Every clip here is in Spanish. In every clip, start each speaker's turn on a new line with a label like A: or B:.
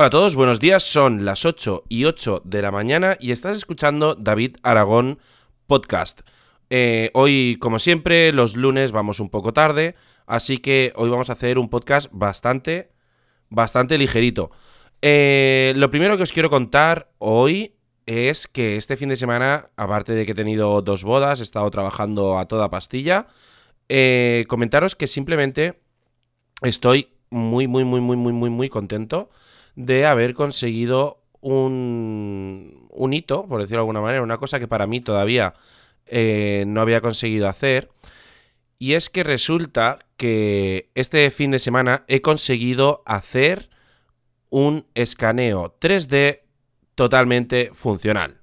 A: Hola a todos, buenos días. Son las 8 y 8 de la mañana y estás escuchando David Aragón Podcast. Eh, hoy, como siempre, los lunes vamos un poco tarde, así que hoy vamos a hacer un podcast bastante, bastante ligerito. Eh, lo primero que os quiero contar hoy es que este fin de semana, aparte de que he tenido dos bodas, he estado trabajando a toda pastilla, eh, comentaros que simplemente estoy muy, muy, muy, muy, muy, muy, muy contento de haber conseguido un, un hito, por decirlo de alguna manera, una cosa que para mí todavía eh, no había conseguido hacer. Y es que resulta que este fin de semana he conseguido hacer un escaneo 3D totalmente funcional.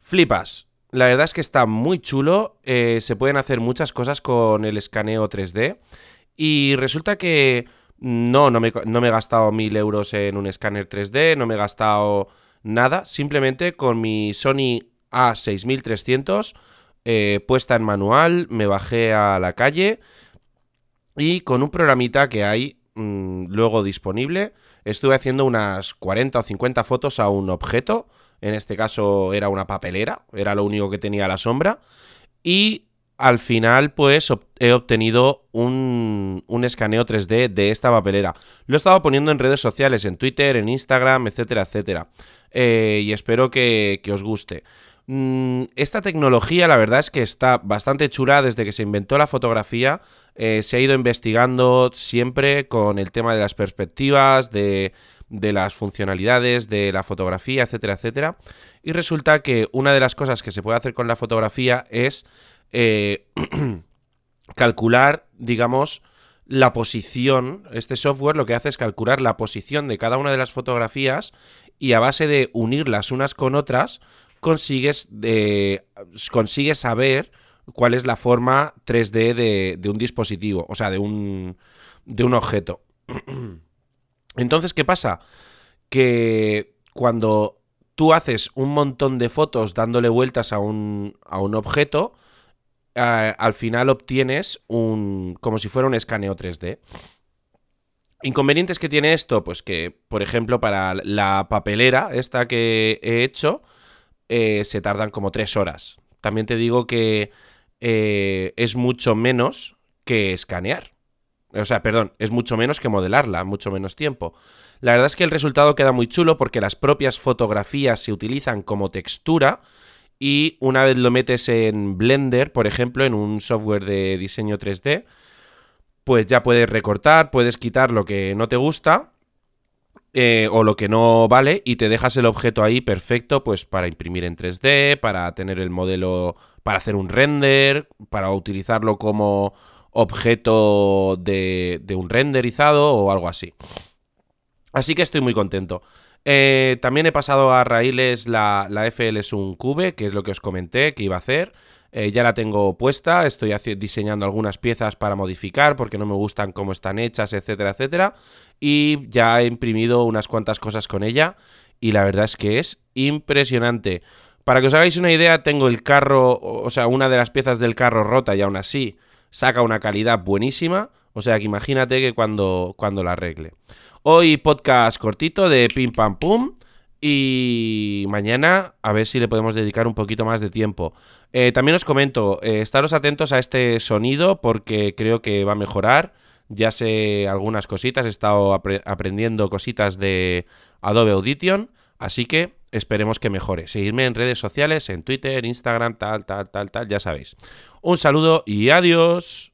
A: Flipas. La verdad es que está muy chulo. eh, se pueden hacer muchas cosas con el escaneo 3D. Y resulta que no, no me, no me he gastado mil euros en un escáner 3D, no me he gastado nada. Simplemente con mi Sony A6300 eh, puesta en manual, me bajé a la calle y con un programita que hay mm, luego disponible, estuve haciendo unas 40 o 50 fotos a un objeto. En este caso era una papelera, era lo único que tenía la sombra. Y al final, pues he obtenido un, un escaneo 3D de esta papelera. Lo he estado poniendo en redes sociales, en Twitter, en Instagram, etcétera, etcétera. Eh, y espero que, que os guste. Mm, esta tecnología, la verdad es que está bastante chula desde que se inventó la fotografía. eh, se ha ido investigando siempre con el tema de las perspectivas, de, de las funcionalidades, de la fotografía, etcétera, etcétera. Y resulta que una de las cosas que se puede hacer con la fotografía es eh, calcular, digamos, la posición. Este software lo que hace es calcular la posición de cada una de las fotografías y a base de unirlas unas con otras, consigues, de, consigues saber cuál es la forma 3D de, de un dispositivo, o sea, de un, de un objeto. Entonces, ¿qué pasa? Que cuando tú haces un montón de fotos dándole vueltas a un, a un objeto, eh, al final obtienes un. como si fuera un escaneo 3D. Inconvenientes que tiene esto, pues que, por ejemplo, para la papelera, esta que he hecho, eh, se tardan como tres horas. También te digo que eh, es mucho menos que escanear. O sea, perdón, es mucho menos que modelarla, mucho menos tiempo. La verdad es que el resultado queda muy chulo porque las propias fotografías se utilizan como textura y una vez lo metes en Blender, por ejemplo, en un software de diseño 3D, pues ya puedes recortar, puedes quitar lo que no te gusta eh, o lo que no vale y te dejas el objeto ahí perfecto pues para imprimir en 3D, para tener el modelo, para hacer un render, para utilizarlo como objeto de, de un renderizado o algo así. Así que estoy muy contento. Eh, también he pasado a raíles la, la FL Sun Cube, que es lo que os comenté que iba a hacer. Eh, ya la tengo puesta, estoy diseñando algunas piezas para modificar porque no me gustan cómo están hechas, etcétera, etcétera. Y ya he imprimido unas cuantas cosas con ella y la verdad es que es impresionante. Para que os hagáis una idea, tengo el carro, o sea, una de las piezas del carro rota y aún así saca una calidad buenísima. O sea que imagínate que cuando, cuando la arregle. Hoy podcast cortito de pim pam pum. Y mañana a ver si le podemos dedicar un poquito más de tiempo. Eh, también os comento, eh, estaros atentos a este sonido porque creo que va a mejorar. Ya sé algunas cositas, he estado apre- aprendiendo cositas de Adobe Audition, así que esperemos que mejore. Seguidme en redes sociales, en Twitter, Instagram, tal, tal, tal, tal, ya sabéis. Un saludo y adiós.